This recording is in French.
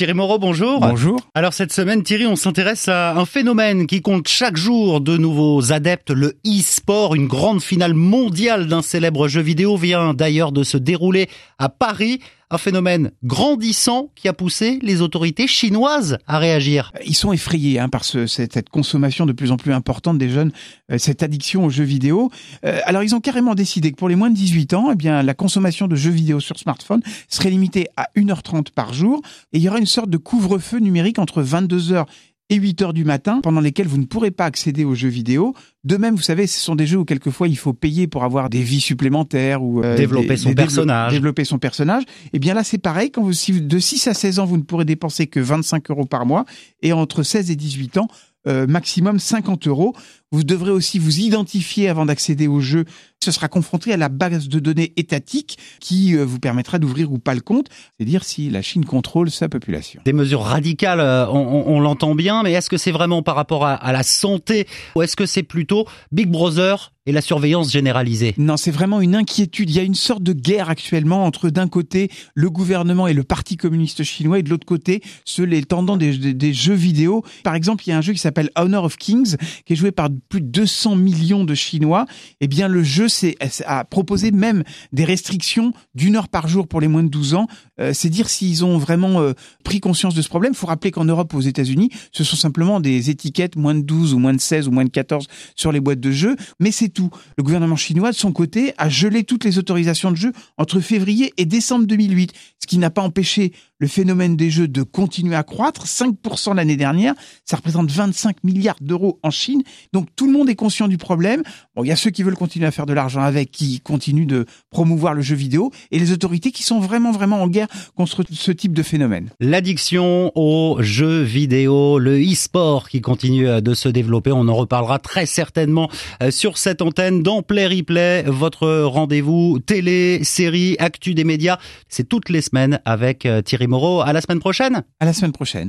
Thierry Moreau, bonjour. Bonjour. Alors cette semaine, Thierry, on s'intéresse à un phénomène qui compte chaque jour de nouveaux adeptes, le e-sport. Une grande finale mondiale d'un célèbre jeu vidéo vient d'ailleurs de se dérouler à Paris. Un phénomène grandissant qui a poussé les autorités chinoises à réagir. Ils sont effrayés hein, par ce, cette, cette, consommation de plus en plus importante des jeunes, euh, cette addiction aux jeux vidéo. Euh, alors ils ont carrément décidé que pour les moins de 18 ans, eh bien la consommation de jeux vidéo sur smartphone serait limitée à 1h30 par jour et il y aura une sorte de couvre-feu numérique entre 22h et 8 heures du matin, pendant lesquelles vous ne pourrez pas accéder aux jeux vidéo. De même, vous savez, ce sont des jeux où quelquefois il faut payer pour avoir des vies supplémentaires ou euh, développer des, son des personnage. Développer son personnage. Et eh bien là, c'est pareil. Quand vous, si de 6 à 16 ans, vous ne pourrez dépenser que 25 euros par mois, et entre 16 et 18 ans, euh, maximum 50 euros. Vous devrez aussi vous identifier avant d'accéder au jeu. Ce sera confronté à la base de données étatique qui euh, vous permettra d'ouvrir ou pas le compte, c'est-à-dire si la Chine contrôle sa population. Des mesures radicales, euh, on, on, on l'entend bien, mais est-ce que c'est vraiment par rapport à, à la santé ou est-ce que c'est plutôt Big Brother et la surveillance généralisée? Non, c'est vraiment une inquiétude. Il y a une sorte de guerre actuellement entre d'un côté le gouvernement et le Parti communiste chinois et de l'autre côté ceux les tendants des, des, des, jeux vidéo. Par exemple, il y a un jeu qui s'appelle Honor of Kings qui est joué par plus de 200 millions de Chinois. Eh bien, le jeu a proposé même des restrictions d'une heure par jour pour les moins de 12 ans. Euh, c'est dire s'ils ont vraiment euh, pris conscience de ce problème. Il faut rappeler qu'en Europe, aux États-Unis, ce sont simplement des étiquettes moins de 12 ou moins de 16 ou moins de 14 sur les boîtes de jeux, mais c'est tout. Le gouvernement chinois, de son côté, a gelé toutes les autorisations de jeu entre février et décembre 2008, ce qui n'a pas empêché le phénomène des jeux de continuer à croître. 5% l'année dernière, ça représente 25 milliards d'euros en Chine. Donc tout le monde est conscient du problème. Bon, il y a ceux qui veulent continuer à faire de l'argent avec, qui continuent de promouvoir le jeu vidéo, et les autorités qui sont vraiment, vraiment en guerre contre ce type de phénomène. L'addiction aux jeux vidéo, le e-sport qui continue de se développer. On en reparlera très certainement sur cette antenne dans Play Replay, votre rendez-vous télé, série, actu des médias. C'est toutes les semaines avec Thierry Moreau. À la semaine prochaine. À la semaine prochaine.